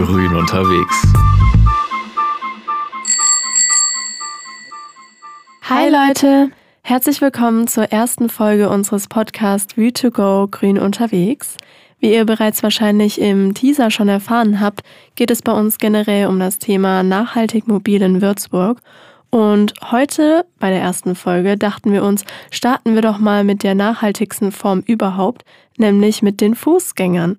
Grün unterwegs. Hi Leute, herzlich willkommen zur ersten Folge unseres Podcasts View2Go Grün unterwegs. Wie ihr bereits wahrscheinlich im Teaser schon erfahren habt, geht es bei uns generell um das Thema nachhaltig mobil in Würzburg. Und heute bei der ersten Folge dachten wir uns, starten wir doch mal mit der nachhaltigsten Form überhaupt, nämlich mit den Fußgängern.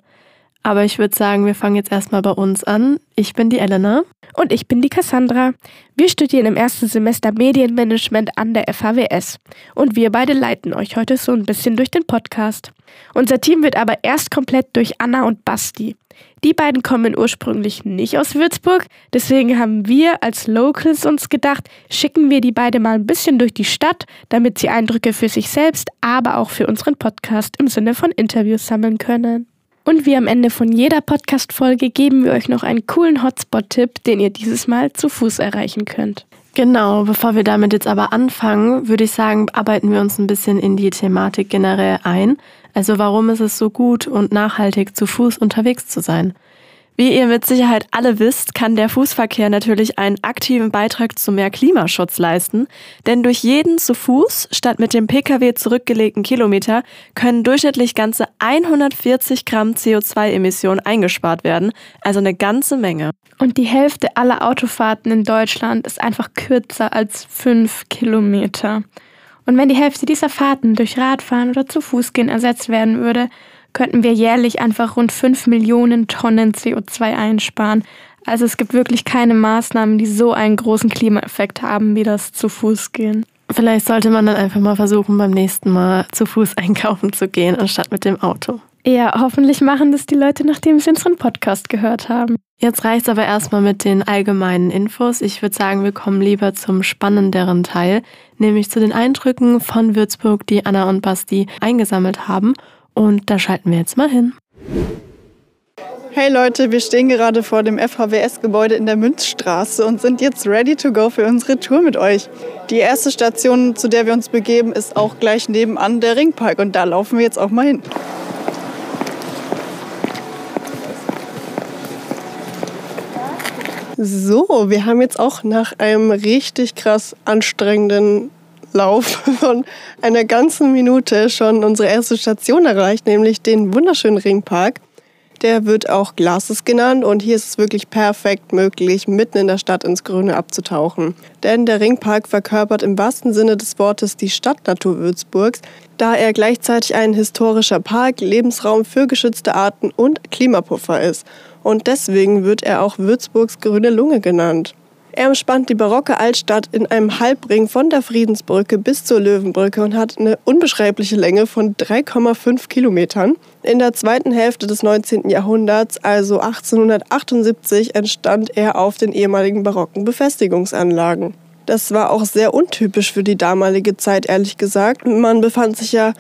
Aber ich würde sagen, wir fangen jetzt erstmal bei uns an. Ich bin die Elena. Und ich bin die Cassandra. Wir studieren im ersten Semester Medienmanagement an der FHWS. Und wir beide leiten euch heute so ein bisschen durch den Podcast. Unser Team wird aber erst komplett durch Anna und Basti. Die beiden kommen ursprünglich nicht aus Würzburg, deswegen haben wir als Locals uns gedacht, schicken wir die beide mal ein bisschen durch die Stadt, damit sie Eindrücke für sich selbst, aber auch für unseren Podcast im Sinne von Interviews sammeln können. Und wie am Ende von jeder Podcast-Folge geben wir euch noch einen coolen Hotspot-Tipp, den ihr dieses Mal zu Fuß erreichen könnt. Genau, bevor wir damit jetzt aber anfangen, würde ich sagen, arbeiten wir uns ein bisschen in die Thematik generell ein. Also warum ist es so gut und nachhaltig zu Fuß unterwegs zu sein? Wie ihr mit Sicherheit alle wisst, kann der Fußverkehr natürlich einen aktiven Beitrag zu mehr Klimaschutz leisten, denn durch jeden zu Fuß statt mit dem Pkw zurückgelegten Kilometer können durchschnittlich ganze 140 Gramm CO2-Emissionen eingespart werden, also eine ganze Menge. Und die Hälfte aller Autofahrten in Deutschland ist einfach kürzer als fünf Kilometer. Und wenn die Hälfte dieser Fahrten durch Radfahren oder zu Fuß gehen ersetzt werden würde, könnten wir jährlich einfach rund 5 Millionen Tonnen CO2 einsparen. Also es gibt wirklich keine Maßnahmen, die so einen großen Klimaeffekt haben, wie das zu Fuß gehen. Vielleicht sollte man dann einfach mal versuchen, beim nächsten Mal zu Fuß einkaufen zu gehen, anstatt mit dem Auto. Ja, hoffentlich machen das die Leute, nachdem sie unseren Podcast gehört haben. Jetzt reicht es aber erstmal mit den allgemeinen Infos. Ich würde sagen, wir kommen lieber zum spannenderen Teil, nämlich zu den Eindrücken von Würzburg, die Anna und Basti eingesammelt haben. Und da schalten wir jetzt mal hin. Hey Leute, wir stehen gerade vor dem FHWS-Gebäude in der Münzstraße und sind jetzt ready to go für unsere Tour mit euch. Die erste Station, zu der wir uns begeben, ist auch gleich nebenan der Ringpark und da laufen wir jetzt auch mal hin. So, wir haben jetzt auch nach einem richtig krass anstrengenden Lauf von einer ganzen Minute schon unsere erste Station erreicht, nämlich den wunderschönen Ringpark. Der wird auch Glases genannt und hier ist es wirklich perfekt möglich, mitten in der Stadt ins Grüne abzutauchen. Denn der Ringpark verkörpert im wahrsten Sinne des Wortes die Stadtnatur Würzburgs, da er gleichzeitig ein historischer Park, Lebensraum für geschützte Arten und Klimapuffer ist. Und deswegen wird er auch Würzburgs grüne Lunge genannt. Er umspannt die barocke Altstadt in einem Halbring von der Friedensbrücke bis zur Löwenbrücke und hat eine unbeschreibliche Länge von 3,5 Kilometern. In der zweiten Hälfte des 19. Jahrhunderts, also 1878, entstand er auf den ehemaligen barocken Befestigungsanlagen. Das war auch sehr untypisch für die damalige Zeit, ehrlich gesagt. Man befand sich ja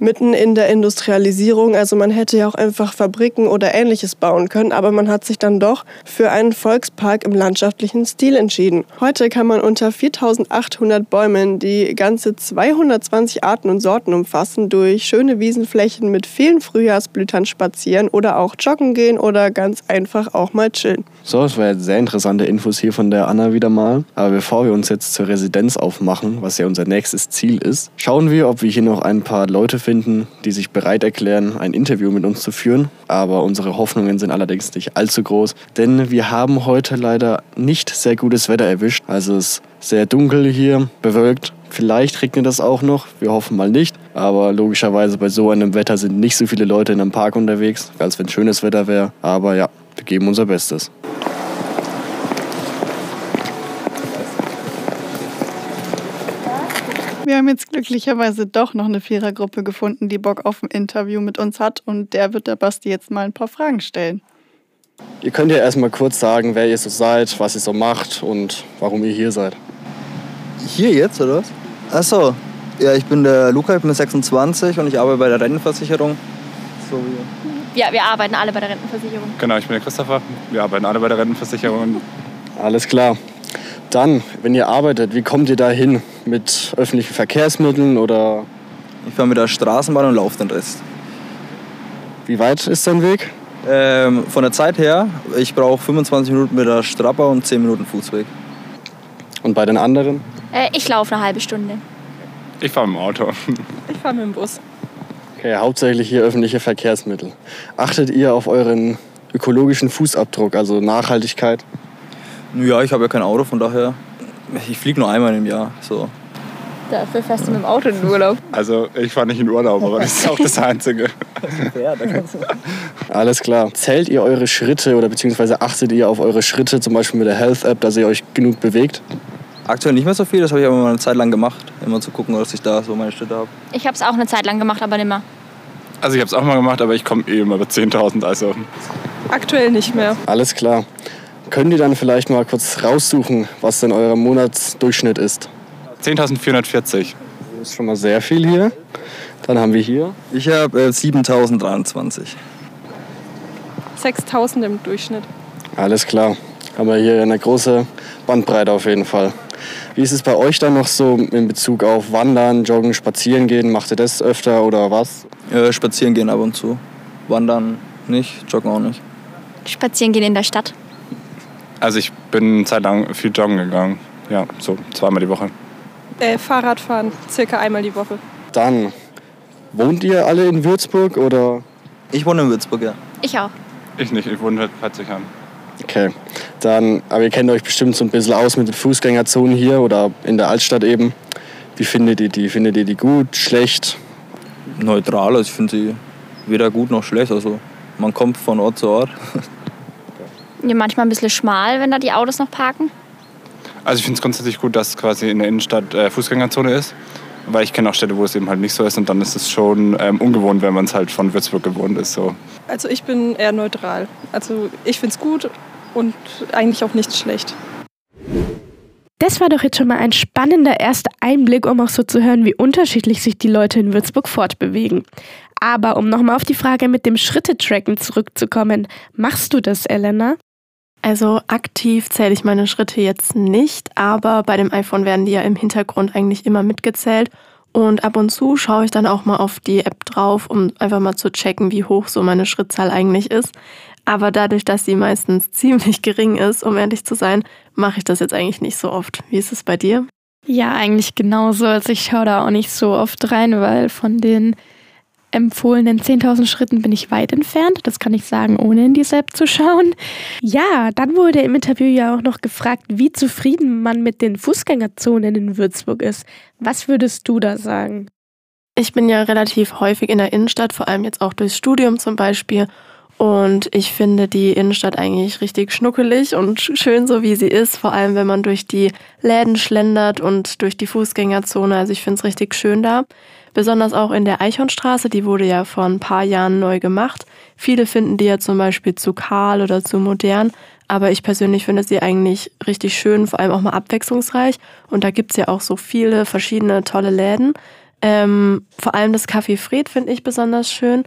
mitten in der Industrialisierung. Also man hätte ja auch einfach Fabriken oder ähnliches bauen können, aber man hat sich dann doch für einen Volkspark im landschaftlichen Stil entschieden. Heute kann man unter 4800 Bäumen, die ganze 220 Arten und Sorten umfassen, durch schöne Wiesenflächen mit vielen Frühjahrsblütern spazieren oder auch joggen gehen oder ganz einfach auch mal chillen. So, es war jetzt sehr interessante Infos hier von der Anna wieder mal. Aber bevor wir uns jetzt zur Residenz aufmachen, was ja unser nächstes Ziel ist, schauen wir, ob wir hier noch ein paar Leute finden, die sich bereit erklären, ein Interview mit uns zu führen. Aber unsere Hoffnungen sind allerdings nicht allzu groß, denn wir haben heute leider nicht sehr gutes Wetter erwischt. Also es ist sehr dunkel hier, bewölkt. Vielleicht regnet das auch noch, wir hoffen mal nicht. Aber logischerweise bei so einem Wetter sind nicht so viele Leute in einem Park unterwegs, als wenn schönes Wetter wäre. Aber ja, wir geben unser Bestes. Wir haben jetzt glücklicherweise doch noch eine Vierergruppe gefunden, die Bock auf ein Interview mit uns hat. Und der wird der Basti jetzt mal ein paar Fragen stellen. Ihr könnt ja erstmal kurz sagen, wer ihr so seid, was ihr so macht und warum ihr hier seid. Hier jetzt, oder was? Achso, ja, ich bin der Luca, ich bin 26 und ich arbeite bei der Rentenversicherung. So wie Ja, wir arbeiten alle bei der Rentenversicherung. Genau, ich bin der Christopher. Wir arbeiten alle bei der Rentenversicherung. Alles klar. Dann, wenn ihr arbeitet, wie kommt ihr da hin? Mit öffentlichen Verkehrsmitteln oder Ich fahre mit der Straßenbahn und laufe den Rest. wie weit ist dein Weg? Ähm, von der Zeit her, ich brauche 25 Minuten mit der Strapper und 10 Minuten Fußweg. Und bei den anderen? Äh, ich laufe eine halbe Stunde. Ich fahre mit dem Auto. Ich fahre mit dem Bus. Okay, hauptsächlich hier öffentliche Verkehrsmittel. Achtet ihr auf euren ökologischen Fußabdruck, also Nachhaltigkeit? Ja, ich habe ja kein Auto, von daher, ich fliege nur einmal im Jahr. So. Dafür fährst du mit dem Auto in den Urlaub. Also ich fahre nicht in Urlaub, aber das ist auch das Einzige. Ja, da kannst du. Alles klar. Zählt ihr eure Schritte oder beziehungsweise achtet ihr auf eure Schritte, zum Beispiel mit der Health App, dass ihr euch genug bewegt? Aktuell nicht mehr so viel, das habe ich aber mal eine Zeit lang gemacht. Immer zu gucken, dass ich da so meine Schritte habe. Ich habe es auch eine Zeit lang gemacht, aber nicht mehr. Also ich habe es auch mal gemacht, aber ich komme eh immer bei 10.000. Also Aktuell nicht mehr. Alles klar. Könnt ihr dann vielleicht mal kurz raussuchen, was denn euer Monatsdurchschnitt ist? 10.440. Das ist schon mal sehr viel hier. Dann haben wir hier Ich habe äh, 7023. 6000 im Durchschnitt. Alles klar. Haben wir hier eine große Bandbreite auf jeden Fall. Wie ist es bei euch dann noch so in Bezug auf Wandern, Joggen, Spazieren gehen? Macht ihr das öfter oder was? Äh, spazieren gehen ab und zu. Wandern nicht, joggen auch nicht. Spazieren gehen in der Stadt. Also ich bin eine Zeit lang viel joggen gegangen. Ja, so zweimal die Woche. Äh, Fahrradfahren, circa einmal die Woche. Dann, wohnt ihr alle in Würzburg oder? Ich wohne in Würzburg, ja. Ich auch. Ich nicht, ich wohne seit 40 Jahren. Okay, dann, aber ihr kennt euch bestimmt so ein bisschen aus mit den Fußgängerzonen hier oder in der Altstadt eben. Wie findet ihr die? Findet ihr die gut, schlecht? Neutral, also ich finde sie weder gut noch schlecht. Also man kommt von Ort zu Ort. Ja, manchmal ein bisschen schmal, wenn da die Autos noch parken. Also ich finde es grundsätzlich gut, dass quasi in der Innenstadt äh, Fußgängerzone ist. Weil ich kenne auch Städte, wo es eben halt nicht so ist. Und dann ist es schon ähm, ungewohnt, wenn man es halt von Würzburg gewohnt ist. So. Also ich bin eher neutral. Also ich finde es gut und eigentlich auch nicht schlecht. Das war doch jetzt schon mal ein spannender erster Einblick, um auch so zu hören, wie unterschiedlich sich die Leute in Würzburg fortbewegen. Aber um nochmal auf die Frage mit dem Schritte-Tracken zurückzukommen, machst du das, Elena? Also aktiv zähle ich meine Schritte jetzt nicht, aber bei dem iPhone werden die ja im Hintergrund eigentlich immer mitgezählt. Und ab und zu schaue ich dann auch mal auf die App drauf, um einfach mal zu checken, wie hoch so meine Schrittzahl eigentlich ist. Aber dadurch, dass sie meistens ziemlich gering ist, um ehrlich zu sein, mache ich das jetzt eigentlich nicht so oft. Wie ist es bei dir? Ja, eigentlich genauso. Also ich schaue da auch nicht so oft rein, weil von den empfohlenen 10.000 Schritten bin ich weit entfernt. Das kann ich sagen, ohne in die App zu schauen. Ja, dann wurde im Interview ja auch noch gefragt, wie zufrieden man mit den Fußgängerzonen in Würzburg ist. Was würdest du da sagen? Ich bin ja relativ häufig in der Innenstadt, vor allem jetzt auch durchs Studium zum Beispiel. Und ich finde die Innenstadt eigentlich richtig schnuckelig und schön so wie sie ist, vor allem wenn man durch die Läden schlendert und durch die Fußgängerzone. Also ich finde es richtig schön da. Besonders auch in der Eichhornstraße, die wurde ja vor ein paar Jahren neu gemacht. Viele finden die ja zum Beispiel zu kahl oder zu modern, aber ich persönlich finde sie eigentlich richtig schön, vor allem auch mal abwechslungsreich. Und da gibt's ja auch so viele verschiedene tolle Läden. Ähm, vor allem das Café Fred finde ich besonders schön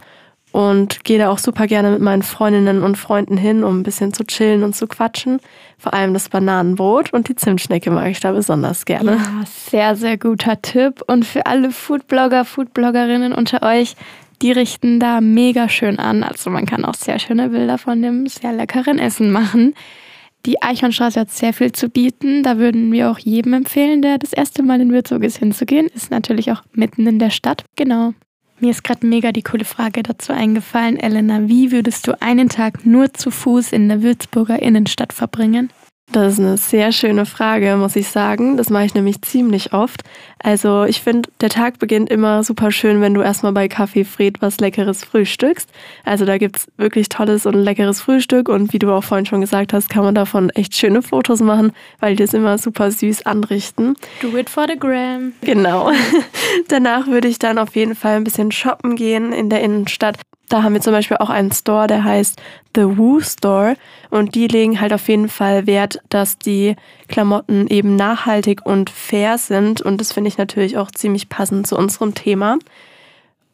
und gehe da auch super gerne mit meinen Freundinnen und Freunden hin, um ein bisschen zu chillen und zu quatschen. Vor allem das Bananenbrot und die Zimtschnecke mag ich da besonders gerne. Ja, sehr, sehr guter Tipp. Und für alle Foodblogger, Foodbloggerinnen unter euch, die richten da mega schön an. Also man kann auch sehr schöne Bilder von dem sehr leckeren Essen machen. Die Eichhornstraße hat sehr viel zu bieten. Da würden wir auch jedem empfehlen, der das erste Mal in Würzburg ist, hinzugehen. Ist natürlich auch mitten in der Stadt. Genau. Mir ist gerade mega die coole Frage dazu eingefallen, Elena. Wie würdest du einen Tag nur zu Fuß in der Würzburger Innenstadt verbringen? Das ist eine sehr schöne Frage, muss ich sagen. Das mache ich nämlich ziemlich oft. Also ich finde, der Tag beginnt immer super schön, wenn du erstmal bei Café Fred was Leckeres frühstückst. Also da gibt's wirklich tolles und leckeres Frühstück und wie du auch vorhin schon gesagt hast, kann man davon echt schöne Fotos machen, weil die das immer super süß anrichten. Do it for the gram. Genau. Danach würde ich dann auf jeden Fall ein bisschen shoppen gehen in der Innenstadt. Da haben wir zum Beispiel auch einen Store, der heißt The Woo Store. Und die legen halt auf jeden Fall Wert, dass die Klamotten eben nachhaltig und fair sind. Und das finde ich natürlich auch ziemlich passend zu unserem Thema.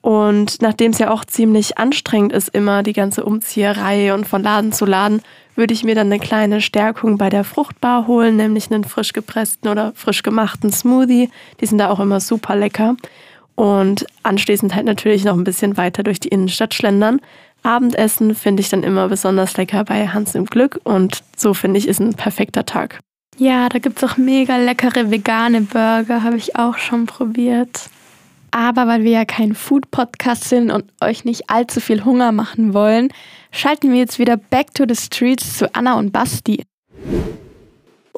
Und nachdem es ja auch ziemlich anstrengend ist, immer die ganze Umzieherei und von Laden zu Laden, würde ich mir dann eine kleine Stärkung bei der Fruchtbar holen, nämlich einen frisch gepressten oder frisch gemachten Smoothie. Die sind da auch immer super lecker und anschließend halt natürlich noch ein bisschen weiter durch die Innenstadt schlendern. Abendessen finde ich dann immer besonders lecker bei Hans im Glück und so finde ich ist ein perfekter Tag. Ja, da gibt es auch mega leckere vegane Burger, habe ich auch schon probiert. Aber weil wir ja kein Food-Podcast sind und euch nicht allzu viel Hunger machen wollen, schalten wir jetzt wieder back to the streets zu Anna und Basti.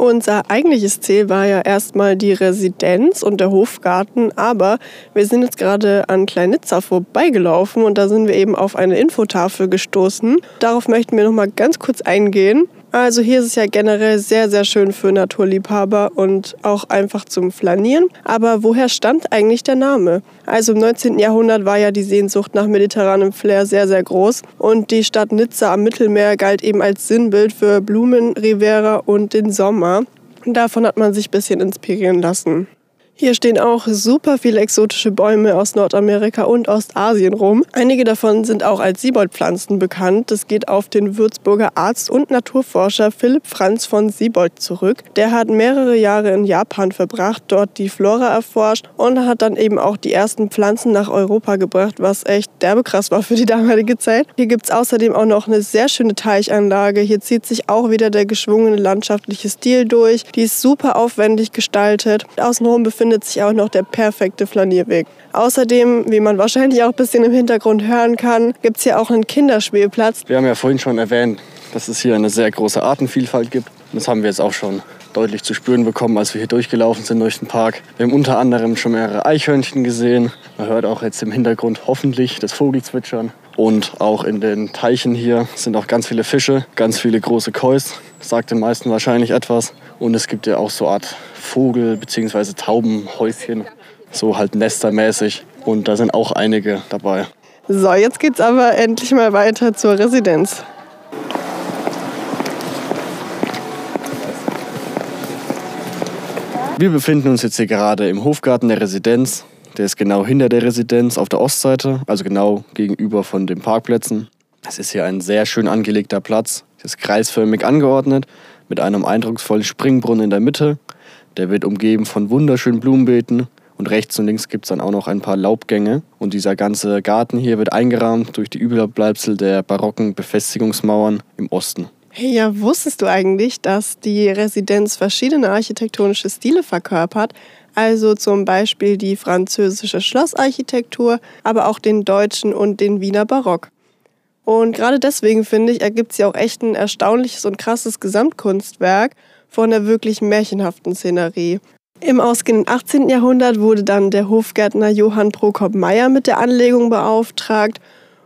Unser eigentliches Ziel war ja erstmal die Residenz und der Hofgarten, aber wir sind jetzt gerade an Kleinitzer vorbeigelaufen und da sind wir eben auf eine Infotafel gestoßen. Darauf möchten wir noch mal ganz kurz eingehen. Also hier ist es ja generell sehr, sehr schön für Naturliebhaber und auch einfach zum Flanieren. Aber woher stammt eigentlich der Name? Also im 19. Jahrhundert war ja die Sehnsucht nach mediterranem Flair sehr, sehr groß. Und die Stadt Nizza am Mittelmeer galt eben als Sinnbild für Blumen, Rivera und den Sommer. Davon hat man sich ein bisschen inspirieren lassen. Hier stehen auch super viele exotische Bäume aus Nordamerika und Ostasien rum. Einige davon sind auch als Sieboldpflanzen bekannt. Das geht auf den Würzburger Arzt und Naturforscher Philipp Franz von Siebold zurück. Der hat mehrere Jahre in Japan verbracht, dort die Flora erforscht und hat dann eben auch die ersten Pflanzen nach Europa gebracht, was echt derbe krass war für die damalige Zeit. Hier gibt es außerdem auch noch eine sehr schöne Teichanlage. Hier zieht sich auch wieder der geschwungene landschaftliche Stil durch. Die ist super aufwendig gestaltet. Außenrum befindet findet sich auch noch der perfekte Flanierweg. Außerdem, wie man wahrscheinlich auch ein bisschen im Hintergrund hören kann, gibt es hier auch einen Kinderspielplatz. Wir haben ja vorhin schon erwähnt, dass es hier eine sehr große Artenvielfalt gibt. Das haben wir jetzt auch schon deutlich zu spüren bekommen, als wir hier durchgelaufen sind durch den Park. Wir haben unter anderem schon mehrere Eichhörnchen gesehen. Man hört auch jetzt im Hintergrund hoffentlich das Vogelzwitschern. Und auch in den Teichen hier sind auch ganz viele Fische, ganz viele große Kois. Das sagt den meisten wahrscheinlich etwas. Und es gibt ja auch so eine Art Vogel- bzw. Taubenhäuschen, so halt nestermäßig. Und da sind auch einige dabei. So, jetzt geht's aber endlich mal weiter zur Residenz. Wir befinden uns jetzt hier gerade im Hofgarten der Residenz. Der ist genau hinter der Residenz auf der Ostseite, also genau gegenüber von den Parkplätzen. Es ist hier ein sehr schön angelegter Platz. Es ist kreisförmig angeordnet mit einem eindrucksvollen Springbrunnen in der Mitte. Der wird umgeben von wunderschönen Blumenbeeten und rechts und links gibt es dann auch noch ein paar Laubgänge. Und dieser ganze Garten hier wird eingerahmt durch die Überbleibsel der barocken Befestigungsmauern im Osten. Hey, ja, wusstest du eigentlich, dass die Residenz verschiedene architektonische Stile verkörpert? Also zum Beispiel die französische Schlossarchitektur, aber auch den deutschen und den Wiener Barock. Und gerade deswegen finde ich, ergibt sie auch echt ein erstaunliches und krasses Gesamtkunstwerk von der wirklich märchenhaften Szenerie. Im ausgehenden 18. Jahrhundert wurde dann der Hofgärtner Johann Prokop Meyer mit der Anlegung beauftragt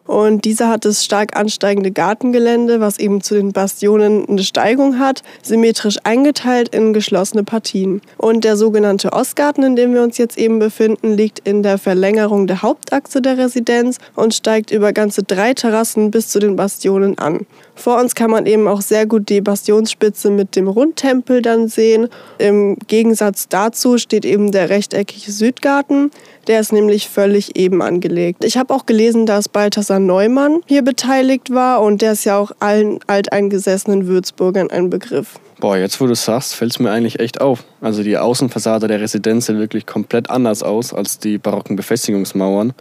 und dieser hat das stark ansteigende Gartengelände, was eben zu den Bastionen eine Steigung hat, symmetrisch eingeteilt in geschlossene Partien. Und der sogenannte Ostgarten, in dem wir uns jetzt eben befinden, liegt in der Verlängerung der Hauptachse der Residenz und steigt über ganze drei Terrassen bis zu den Bastionen an. Vor uns kann man eben auch sehr gut die Bastionsspitze mit dem Rundtempel dann sehen. Im Gegensatz dazu steht eben der rechteckige Südgarten. Der ist nämlich völlig eben angelegt. Ich habe auch gelesen, dass Balthasar Neumann hier beteiligt war und der ist ja auch allen alteingesessenen Würzburgern ein Begriff. Boah, jetzt wo du es sagst, fällt es mir eigentlich echt auf. Also die Außenfassade der Residenz sieht wirklich komplett anders aus als die barocken Befestigungsmauern.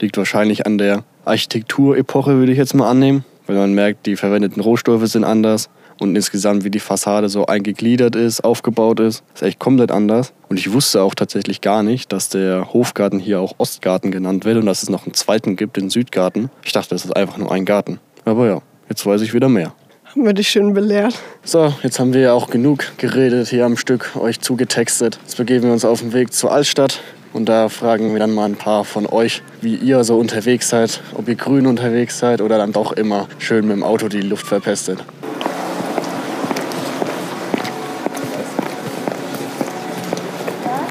Liegt wahrscheinlich an der Architekturepoche, würde ich jetzt mal annehmen weil man merkt, die verwendeten Rohstoffe sind anders und insgesamt wie die Fassade so eingegliedert ist, aufgebaut ist, ist echt komplett anders. Und ich wusste auch tatsächlich gar nicht, dass der Hofgarten hier auch Ostgarten genannt wird und dass es noch einen zweiten gibt, den Südgarten. Ich dachte, das ist einfach nur ein Garten. Aber ja, jetzt weiß ich wieder mehr. Haben wir dich schön belehrt. So, jetzt haben wir ja auch genug geredet hier am Stück, euch zugetextet. Jetzt begeben wir uns auf den Weg zur Altstadt. Und da fragen wir dann mal ein paar von euch, wie ihr so unterwegs seid, ob ihr grün unterwegs seid oder dann doch immer schön mit dem Auto die Luft verpestet.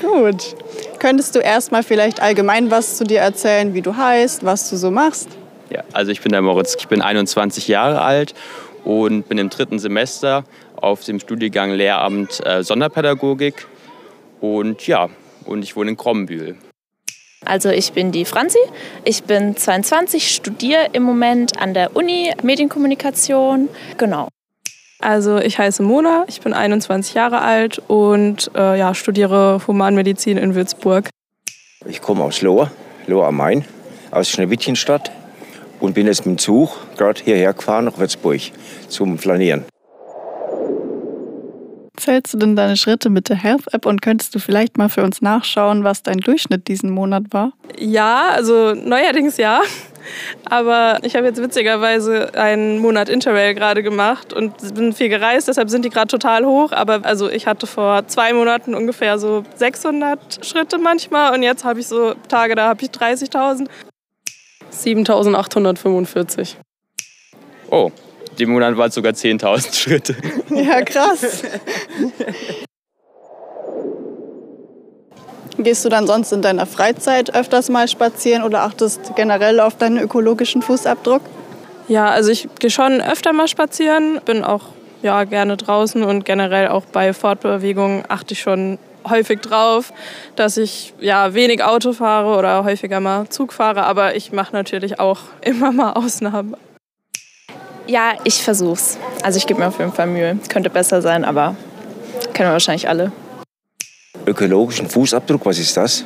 Gut. Könntest du erstmal vielleicht allgemein was zu dir erzählen, wie du heißt, was du so machst? Ja, also ich bin der Moritz, ich bin 21 Jahre alt und bin im dritten Semester auf dem Studiengang Lehramt äh, Sonderpädagogik. Und ja, und ich wohne in Krommbühl. Also ich bin die Franzi, ich bin 22, studiere im Moment an der Uni Medienkommunikation. Genau. Also ich heiße Mona, ich bin 21 Jahre alt und äh, ja, studiere Humanmedizin in Würzburg. Ich komme aus Lohr, Lohr am Main, aus Schneewittchenstadt und bin jetzt mit dem Zug gerade hierher gefahren nach Würzburg zum Flanieren. Zählst du denn deine Schritte mit der Health-App und könntest du vielleicht mal für uns nachschauen, was dein Durchschnitt diesen Monat war? Ja, also neuerdings ja. Aber ich habe jetzt witzigerweise einen Monat Interrail gerade gemacht und bin viel gereist, deshalb sind die gerade total hoch. Aber also ich hatte vor zwei Monaten ungefähr so 600 Schritte manchmal und jetzt habe ich so Tage, da habe ich 30.000. 7.845. Oh, dem Monat waren es sogar 10.000 Schritte. Ja, krass. Gehst du dann sonst in deiner Freizeit öfters mal spazieren oder achtest generell auf deinen ökologischen Fußabdruck? Ja, also ich gehe schon öfter mal spazieren, bin auch ja, gerne draußen und generell auch bei Fortbewegungen achte ich schon häufig drauf, dass ich ja wenig Auto fahre oder häufiger mal Zug fahre, aber ich mache natürlich auch immer mal Ausnahmen. Ja, ich versuch's. Also ich gebe mir auf jeden Fall Mühe. Könnte besser sein, aber kennen wir wahrscheinlich alle. Ökologischen Fußabdruck, was ist das?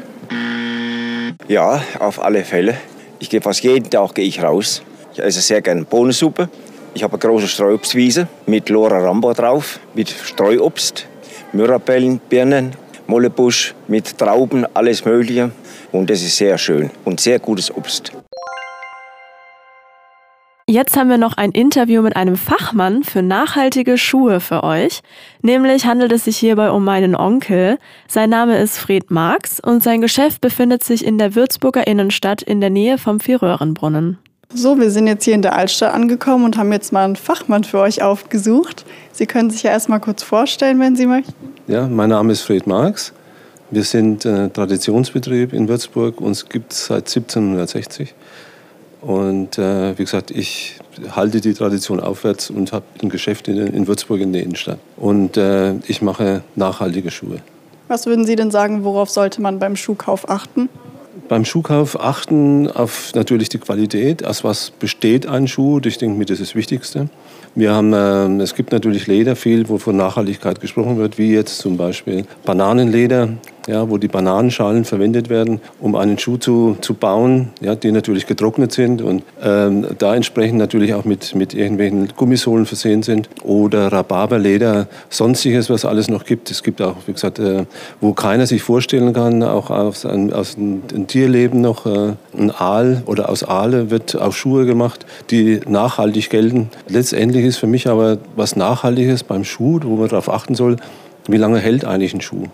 Ja, auf alle Fälle. Ich gehe fast jeden Tag gehe ich raus. Ich esse sehr gerne Bohnensuppe. Ich habe eine große Streuobstwiese mit Lora Rambo drauf, mit Streuobst, Mirabellen, Birnen, Mollebusch, mit Trauben, alles Mögliche. Und das ist sehr schön und sehr gutes Obst. Jetzt haben wir noch ein Interview mit einem Fachmann für nachhaltige Schuhe für euch. Nämlich handelt es sich hierbei um meinen Onkel. Sein Name ist Fred Marx und sein Geschäft befindet sich in der Würzburger Innenstadt in der Nähe vom Vierröhrenbrunnen. So, wir sind jetzt hier in der Altstadt angekommen und haben jetzt mal einen Fachmann für euch aufgesucht. Sie können sich ja erstmal kurz vorstellen, wenn Sie möchten. Ja, mein Name ist Fred Marx. Wir sind äh, Traditionsbetrieb in Würzburg. Uns gibt es seit 1760. Und äh, wie gesagt, ich halte die Tradition aufwärts und habe ein Geschäft in, in, Würzburg in der Innenstadt. Und äh, ich mache nachhaltige Schuhe. Was würden Sie denn sagen, worauf sollte man beim Schuhkauf achten? Beim Schuhkauf achten auf natürlich die Qualität. Aus was besteht ein Schuh? Ich denke mir, das ist das Wichtigste. Wir haben, äh, es gibt natürlich Leder viel, wo von Nachhaltigkeit gesprochen wird, wie jetzt zum Beispiel Bananenleder ja, wo die Bananenschalen verwendet werden, um einen Schuh zu, zu bauen, ja, die natürlich getrocknet sind und ähm, da entsprechend natürlich auch mit, mit irgendwelchen Gummisohlen versehen sind oder Rhabarberleder, sonstiges, was alles noch gibt. Es gibt auch, wie gesagt, äh, wo keiner sich vorstellen kann, auch aus, ein, aus einem Tierleben noch äh, ein Aal oder aus Aale wird auch Schuhe gemacht, die nachhaltig gelten. Letztendlich ist für mich aber was Nachhaltiges beim Schuh, wo man darauf achten soll, wie lange hält eigentlich ein Schuh.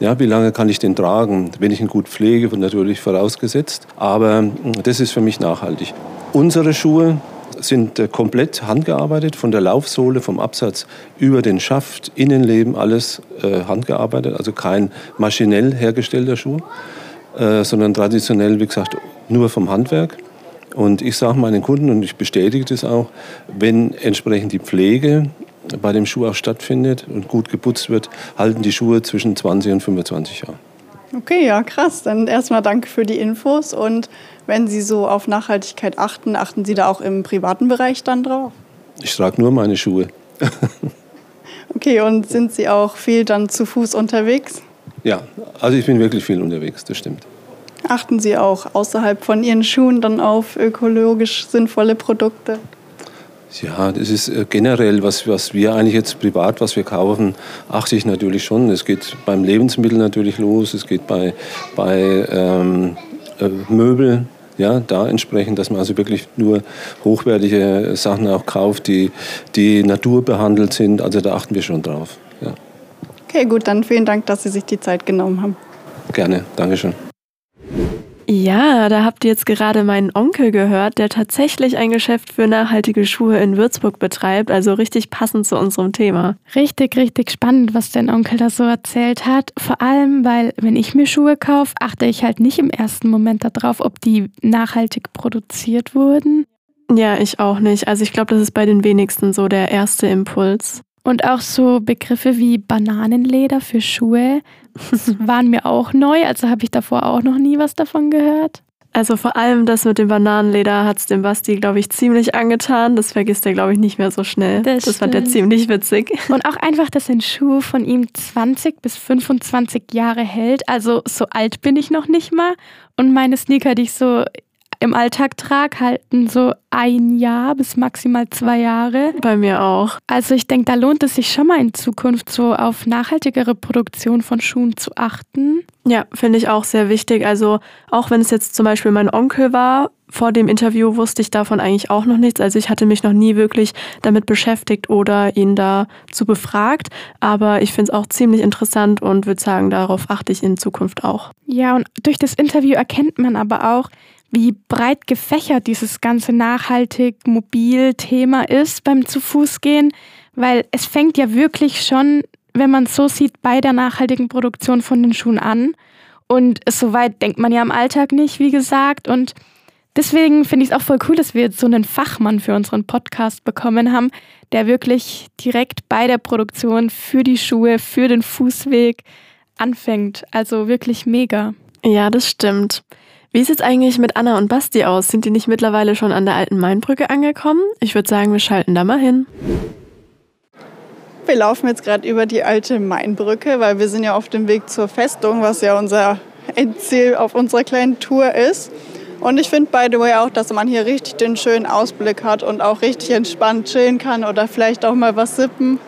Ja, wie lange kann ich den tragen, wenn ich ihn gut pflege, natürlich vorausgesetzt. Aber hm, das ist für mich nachhaltig. Unsere Schuhe sind äh, komplett handgearbeitet, von der Laufsohle, vom Absatz über den Schaft, Innenleben, alles äh, handgearbeitet, also kein maschinell hergestellter Schuh, äh, sondern traditionell, wie gesagt, nur vom Handwerk. Und ich sage meinen Kunden, und ich bestätige das auch, wenn entsprechend die Pflege bei dem Schuh auch stattfindet und gut geputzt wird, halten die Schuhe zwischen 20 und 25 Jahren. Okay, ja, krass. Dann erstmal danke für die Infos. Und wenn Sie so auf Nachhaltigkeit achten, achten Sie da auch im privaten Bereich dann drauf? Ich trage nur meine Schuhe. okay, und sind Sie auch viel dann zu Fuß unterwegs? Ja, also ich bin wirklich viel unterwegs, das stimmt. Achten Sie auch außerhalb von Ihren Schuhen dann auf ökologisch sinnvolle Produkte? Ja, das ist äh, generell, was, was wir eigentlich jetzt privat, was wir kaufen, achte ich natürlich schon. Es geht beim Lebensmittel natürlich los, es geht bei, bei ähm, äh, Möbel, ja, da entsprechend, dass man also wirklich nur hochwertige Sachen auch kauft, die, die naturbehandelt sind. Also da achten wir schon drauf. Ja. Okay, gut, dann vielen Dank, dass Sie sich die Zeit genommen haben. Gerne, Dankeschön. Ja, da habt ihr jetzt gerade meinen Onkel gehört, der tatsächlich ein Geschäft für nachhaltige Schuhe in Würzburg betreibt, also richtig passend zu unserem Thema. Richtig, richtig spannend, was dein Onkel da so erzählt hat. Vor allem, weil wenn ich mir Schuhe kaufe, achte ich halt nicht im ersten Moment darauf, ob die nachhaltig produziert wurden. Ja, ich auch nicht. Also ich glaube, das ist bei den wenigsten so der erste Impuls. Und auch so Begriffe wie Bananenleder für Schuhe waren mir auch neu. Also habe ich davor auch noch nie was davon gehört. Also vor allem das mit dem Bananenleder hat es dem Basti, glaube ich, ziemlich angetan. Das vergisst er, glaube ich, nicht mehr so schnell. Das, das fand er ziemlich witzig. Und auch einfach, dass ein Schuh von ihm 20 bis 25 Jahre hält. Also so alt bin ich noch nicht mal. Und meine Sneaker, die ich so im Alltag trage, halten so ein Jahr bis maximal zwei Jahre. Bei mir auch. Also ich denke, da lohnt es sich schon mal in Zukunft so auf nachhaltigere Produktion von Schuhen zu achten. Ja, finde ich auch sehr wichtig. Also auch wenn es jetzt zum Beispiel mein Onkel war, vor dem Interview wusste ich davon eigentlich auch noch nichts. Also ich hatte mich noch nie wirklich damit beschäftigt oder ihn dazu befragt. Aber ich finde es auch ziemlich interessant und würde sagen, darauf achte ich in Zukunft auch. Ja, und durch das Interview erkennt man aber auch, wie breit gefächert dieses ganze nachhaltig mobil Thema ist beim zu Fuß gehen, weil es fängt ja wirklich schon, wenn man es so sieht, bei der nachhaltigen Produktion von den Schuhen an. Und soweit denkt man ja im Alltag nicht, wie gesagt. Und deswegen finde ich es auch voll cool, dass wir jetzt so einen Fachmann für unseren Podcast bekommen haben, der wirklich direkt bei der Produktion für die Schuhe, für den Fußweg anfängt. Also wirklich mega. Ja, das stimmt. Wie sieht es eigentlich mit Anna und Basti aus? Sind die nicht mittlerweile schon an der alten Mainbrücke angekommen? Ich würde sagen, wir schalten da mal hin. Wir laufen jetzt gerade über die alte Mainbrücke, weil wir sind ja auf dem Weg zur Festung, was ja unser Endziel auf unserer kleinen Tour ist. Und ich finde, by the way, auch, dass man hier richtig den schönen Ausblick hat und auch richtig entspannt chillen kann oder vielleicht auch mal was sippen.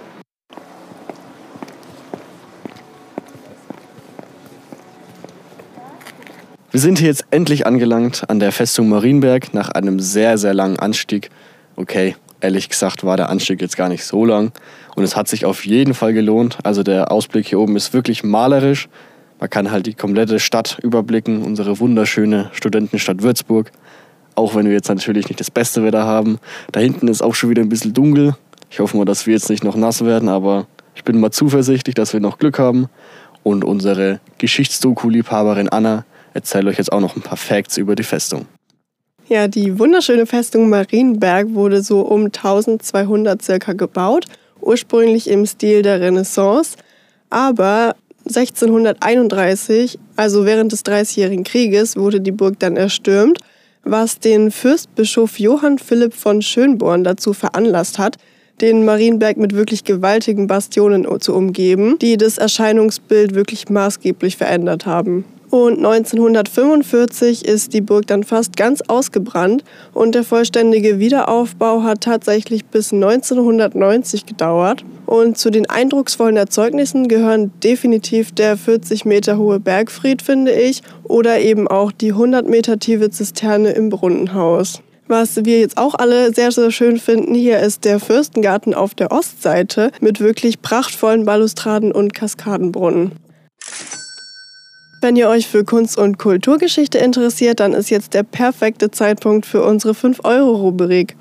Wir sind hier jetzt endlich angelangt an der Festung Marienberg nach einem sehr, sehr langen Anstieg. Okay, ehrlich gesagt war der Anstieg jetzt gar nicht so lang und es hat sich auf jeden Fall gelohnt. Also der Ausblick hier oben ist wirklich malerisch. Man kann halt die komplette Stadt überblicken, unsere wunderschöne Studentenstadt Würzburg. Auch wenn wir jetzt natürlich nicht das beste Wetter haben. Da hinten ist auch schon wieder ein bisschen dunkel. Ich hoffe mal, dass wir jetzt nicht noch nass werden, aber ich bin mal zuversichtlich, dass wir noch Glück haben. Und unsere Geschichtsdoku-Liebhaberin Anna erzähle euch jetzt auch noch ein paar Facts über die Festung. Ja, die wunderschöne Festung Marienberg wurde so um 1200 circa gebaut, ursprünglich im Stil der Renaissance. Aber 1631, also während des Dreißigjährigen Krieges, wurde die Burg dann erstürmt, was den Fürstbischof Johann Philipp von Schönborn dazu veranlasst hat, den Marienberg mit wirklich gewaltigen Bastionen zu umgeben, die das Erscheinungsbild wirklich maßgeblich verändert haben. Und 1945 ist die Burg dann fast ganz ausgebrannt und der vollständige Wiederaufbau hat tatsächlich bis 1990 gedauert. Und zu den eindrucksvollen Erzeugnissen gehören definitiv der 40 Meter hohe Bergfried, finde ich, oder eben auch die 100 Meter tiefe Zisterne im Brunnenhaus. Was wir jetzt auch alle sehr, sehr schön finden, hier ist der Fürstengarten auf der Ostseite mit wirklich prachtvollen Balustraden und Kaskadenbrunnen. Wenn ihr euch für Kunst- und Kulturgeschichte interessiert, dann ist jetzt der perfekte Zeitpunkt für unsere 5-Euro-Rubrik.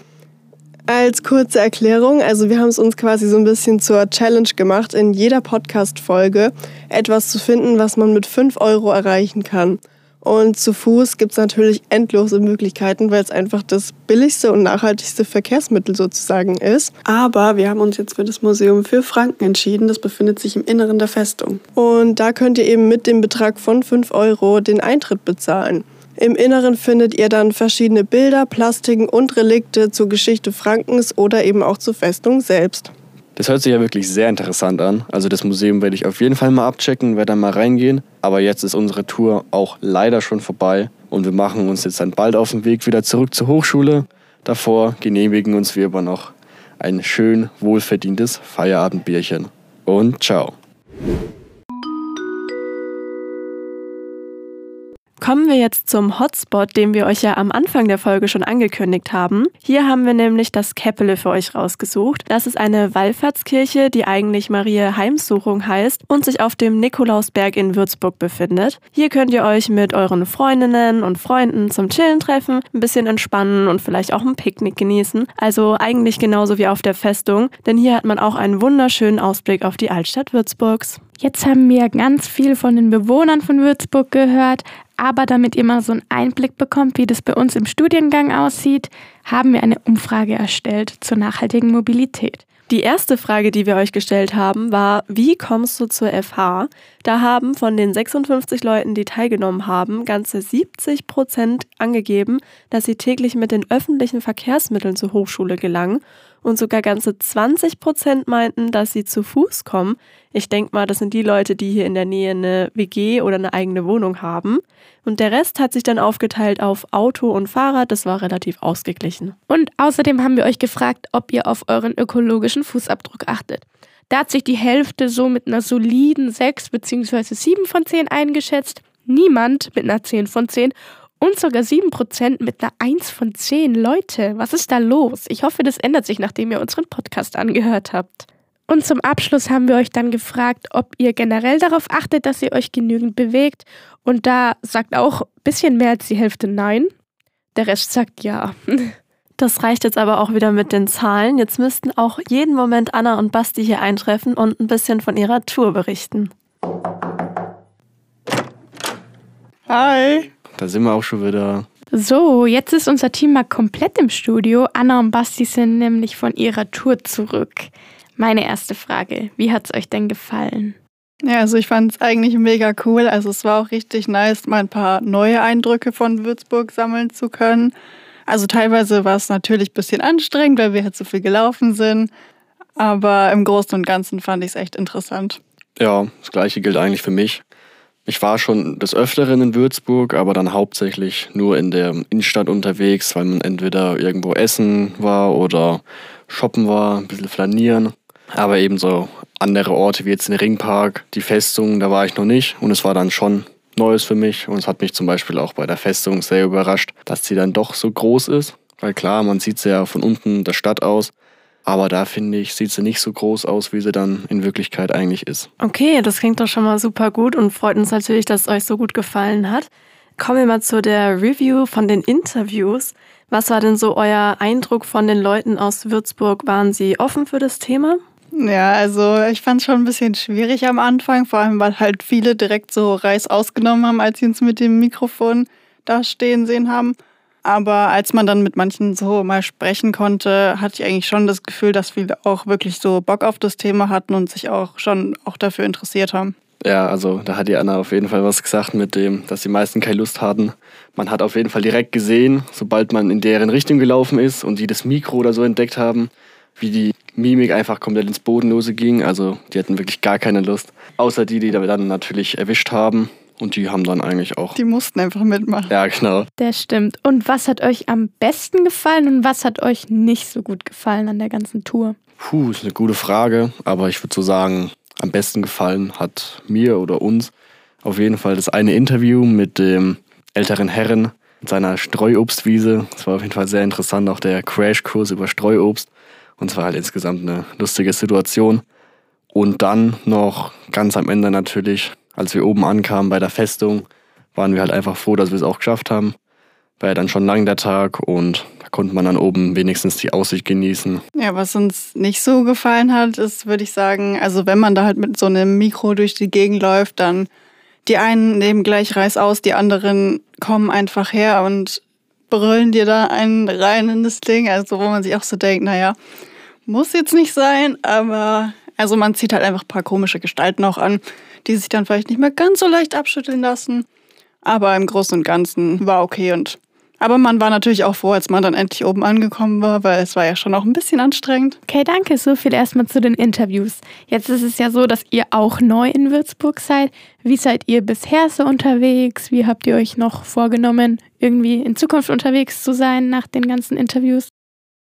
Als kurze Erklärung, also wir haben es uns quasi so ein bisschen zur Challenge gemacht, in jeder Podcast-Folge etwas zu finden, was man mit 5 Euro erreichen kann. Und zu Fuß gibt es natürlich endlose Möglichkeiten, weil es einfach das billigste und nachhaltigste Verkehrsmittel sozusagen ist. Aber wir haben uns jetzt für das Museum für Franken entschieden. Das befindet sich im Inneren der Festung. Und da könnt ihr eben mit dem Betrag von 5 Euro den Eintritt bezahlen. Im Inneren findet ihr dann verschiedene Bilder, Plastiken und Relikte zur Geschichte Frankens oder eben auch zur Festung selbst. Das hört sich ja wirklich sehr interessant an. Also das Museum werde ich auf jeden Fall mal abchecken, werde dann mal reingehen. Aber jetzt ist unsere Tour auch leider schon vorbei und wir machen uns jetzt dann bald auf den Weg wieder zurück zur Hochschule. Davor genehmigen uns wir aber noch ein schön wohlverdientes Feierabendbierchen. Und ciao. Kommen wir jetzt zum Hotspot, den wir euch ja am Anfang der Folge schon angekündigt haben. Hier haben wir nämlich das Käppele für euch rausgesucht. Das ist eine Wallfahrtskirche, die eigentlich Maria Heimsuchung heißt und sich auf dem Nikolausberg in Würzburg befindet. Hier könnt ihr euch mit euren Freundinnen und Freunden zum Chillen treffen, ein bisschen entspannen und vielleicht auch ein Picknick genießen. Also eigentlich genauso wie auf der Festung, denn hier hat man auch einen wunderschönen Ausblick auf die Altstadt Würzburgs. Jetzt haben wir ganz viel von den Bewohnern von Würzburg gehört, aber damit ihr mal so einen Einblick bekommt, wie das bei uns im Studiengang aussieht, haben wir eine Umfrage erstellt zur nachhaltigen Mobilität. Die erste Frage, die wir euch gestellt haben, war, wie kommst du zur FH? Da haben von den 56 Leuten, die teilgenommen haben, ganze 70 Prozent angegeben, dass sie täglich mit den öffentlichen Verkehrsmitteln zur Hochschule gelangen und sogar ganze 20 Prozent meinten, dass sie zu Fuß kommen. Ich denke mal, das sind die Leute, die hier in der Nähe eine WG oder eine eigene Wohnung haben. Und der Rest hat sich dann aufgeteilt auf Auto und Fahrrad. Das war relativ ausgeglichen. Und außerdem haben wir euch gefragt, ob ihr auf euren ökologischen Fußabdruck achtet. Da hat sich die Hälfte so mit einer soliden 6 bzw. 7 von 10 eingeschätzt, niemand mit einer 10 von 10 und sogar 7% mit einer 1 von 10. Leute, was ist da los? Ich hoffe, das ändert sich, nachdem ihr unseren Podcast angehört habt. Und zum Abschluss haben wir euch dann gefragt, ob ihr generell darauf achtet, dass ihr euch genügend bewegt. Und da sagt auch ein bisschen mehr als die Hälfte Nein. Der Rest sagt Ja. Das reicht jetzt aber auch wieder mit den Zahlen. Jetzt müssten auch jeden Moment Anna und Basti hier eintreffen und ein bisschen von ihrer Tour berichten. Hi. Da sind wir auch schon wieder. So, jetzt ist unser Team mal komplett im Studio. Anna und Basti sind nämlich von ihrer Tour zurück. Meine erste Frage, wie hat es euch denn gefallen? Ja, also ich fand es eigentlich mega cool. Also es war auch richtig nice, mal ein paar neue Eindrücke von Würzburg sammeln zu können. Also teilweise war es natürlich ein bisschen anstrengend, weil wir halt so viel gelaufen sind. Aber im Großen und Ganzen fand ich es echt interessant. Ja, das gleiche gilt eigentlich für mich. Ich war schon des Öfteren in Würzburg, aber dann hauptsächlich nur in der Innenstadt unterwegs, weil man entweder irgendwo essen war oder shoppen war, ein bisschen flanieren. Aber eben so andere Orte wie jetzt den Ringpark, die Festung, da war ich noch nicht. Und es war dann schon Neues für mich. Und es hat mich zum Beispiel auch bei der Festung sehr überrascht, dass sie dann doch so groß ist. Weil klar, man sieht sie ja von unten der Stadt aus. Aber da finde ich, sieht sie nicht so groß aus, wie sie dann in Wirklichkeit eigentlich ist. Okay, das klingt doch schon mal super gut und freut uns natürlich, dass es euch so gut gefallen hat. Kommen wir mal zu der Review von den Interviews. Was war denn so euer Eindruck von den Leuten aus Würzburg? Waren sie offen für das Thema? Ja, also ich fand es schon ein bisschen schwierig am Anfang, vor allem weil halt viele direkt so Reis ausgenommen haben, als sie uns mit dem Mikrofon da stehen sehen haben. Aber als man dann mit manchen so mal sprechen konnte, hatte ich eigentlich schon das Gefühl, dass viele auch wirklich so Bock auf das Thema hatten und sich auch schon auch dafür interessiert haben. Ja, also da hat die Anna auf jeden Fall was gesagt mit dem, dass die meisten keine Lust hatten. Man hat auf jeden Fall direkt gesehen, sobald man in deren Richtung gelaufen ist und die das Mikro oder so entdeckt haben, wie die Mimik einfach komplett ins Bodenlose ging. Also die hatten wirklich gar keine Lust. Außer die, die dann natürlich erwischt haben und die haben dann eigentlich auch. Die mussten einfach mitmachen. Ja, genau. Das stimmt. Und was hat euch am besten gefallen und was hat euch nicht so gut gefallen an der ganzen Tour? Puh, ist eine gute Frage. Aber ich würde so sagen, am besten gefallen hat mir oder uns auf jeden Fall das eine Interview mit dem älteren Herren mit seiner Streuobstwiese. Das war auf jeden Fall sehr interessant, auch der Crashkurs über Streuobst. Und es war halt insgesamt eine lustige Situation. Und dann noch ganz am Ende natürlich als wir oben ankamen bei der Festung, waren wir halt einfach froh, dass wir es auch geschafft haben. War ja dann schon lang der Tag und da konnte man dann oben wenigstens die Aussicht genießen. Ja, was uns nicht so gefallen hat, ist, würde ich sagen, also wenn man da halt mit so einem Mikro durch die Gegend läuft, dann die einen nehmen gleich Reis aus, die anderen kommen einfach her und brüllen dir da einen rein in das Ding. Also wo man sich auch so denkt, naja, muss jetzt nicht sein, aber also man zieht halt einfach ein paar komische Gestalten auch an die sich dann vielleicht nicht mehr ganz so leicht abschütteln lassen. Aber im Großen und Ganzen war okay und aber man war natürlich auch froh, als man dann endlich oben angekommen war, weil es war ja schon auch ein bisschen anstrengend. Okay, danke. So viel erstmal zu den Interviews. Jetzt ist es ja so, dass ihr auch neu in Würzburg seid. Wie seid ihr bisher so unterwegs? Wie habt ihr euch noch vorgenommen, irgendwie in Zukunft unterwegs zu sein nach den ganzen Interviews?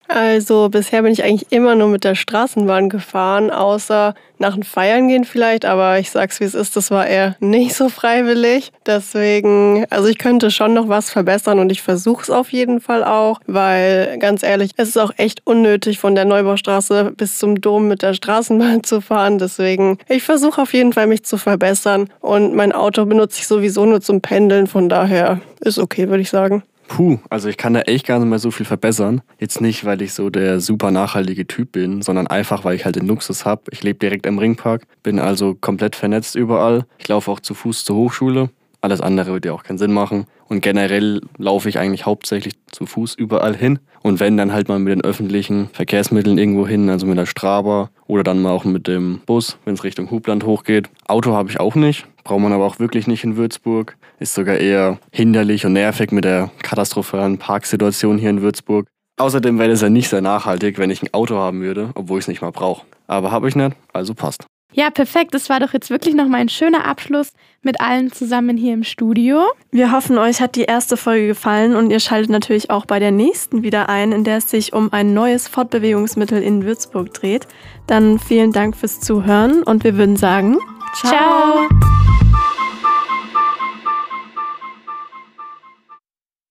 Also bisher bin ich eigentlich immer nur mit der Straßenbahn gefahren, außer nach dem Feiern gehen vielleicht, aber ich sag's wie es ist, das war eher nicht so freiwillig. Deswegen, also ich könnte schon noch was verbessern und ich versuche es auf jeden Fall auch, weil ganz ehrlich, es ist auch echt unnötig von der Neubaustraße bis zum Dom mit der Straßenbahn zu fahren. Deswegen, ich versuche auf jeden Fall mich zu verbessern und mein Auto benutze ich sowieso nur zum Pendeln, von daher ist okay, würde ich sagen. Puh, also ich kann da echt gar nicht mehr so viel verbessern. Jetzt nicht, weil ich so der super nachhaltige Typ bin, sondern einfach, weil ich halt den Luxus habe. Ich lebe direkt am Ringpark, bin also komplett vernetzt überall. Ich laufe auch zu Fuß zur Hochschule. Alles andere würde ja auch keinen Sinn machen. Und generell laufe ich eigentlich hauptsächlich zu Fuß überall hin. Und wenn, dann halt mal mit den öffentlichen Verkehrsmitteln irgendwo hin, also mit der Straba oder dann mal auch mit dem Bus, wenn es Richtung Hubland hochgeht. Auto habe ich auch nicht, braucht man aber auch wirklich nicht in Würzburg. Ist sogar eher hinderlich und nervig mit der katastrophalen Parksituation hier in Würzburg. Außerdem wäre es ja nicht sehr nachhaltig, wenn ich ein Auto haben würde, obwohl ich es nicht mal brauche. Aber habe ich nicht, also passt. Ja, perfekt. Das war doch jetzt wirklich nochmal ein schöner Abschluss mit allen zusammen hier im Studio. Wir hoffen, euch hat die erste Folge gefallen und ihr schaltet natürlich auch bei der nächsten wieder ein, in der es sich um ein neues Fortbewegungsmittel in Würzburg dreht. Dann vielen Dank fürs Zuhören und wir würden sagen, ciao. ciao.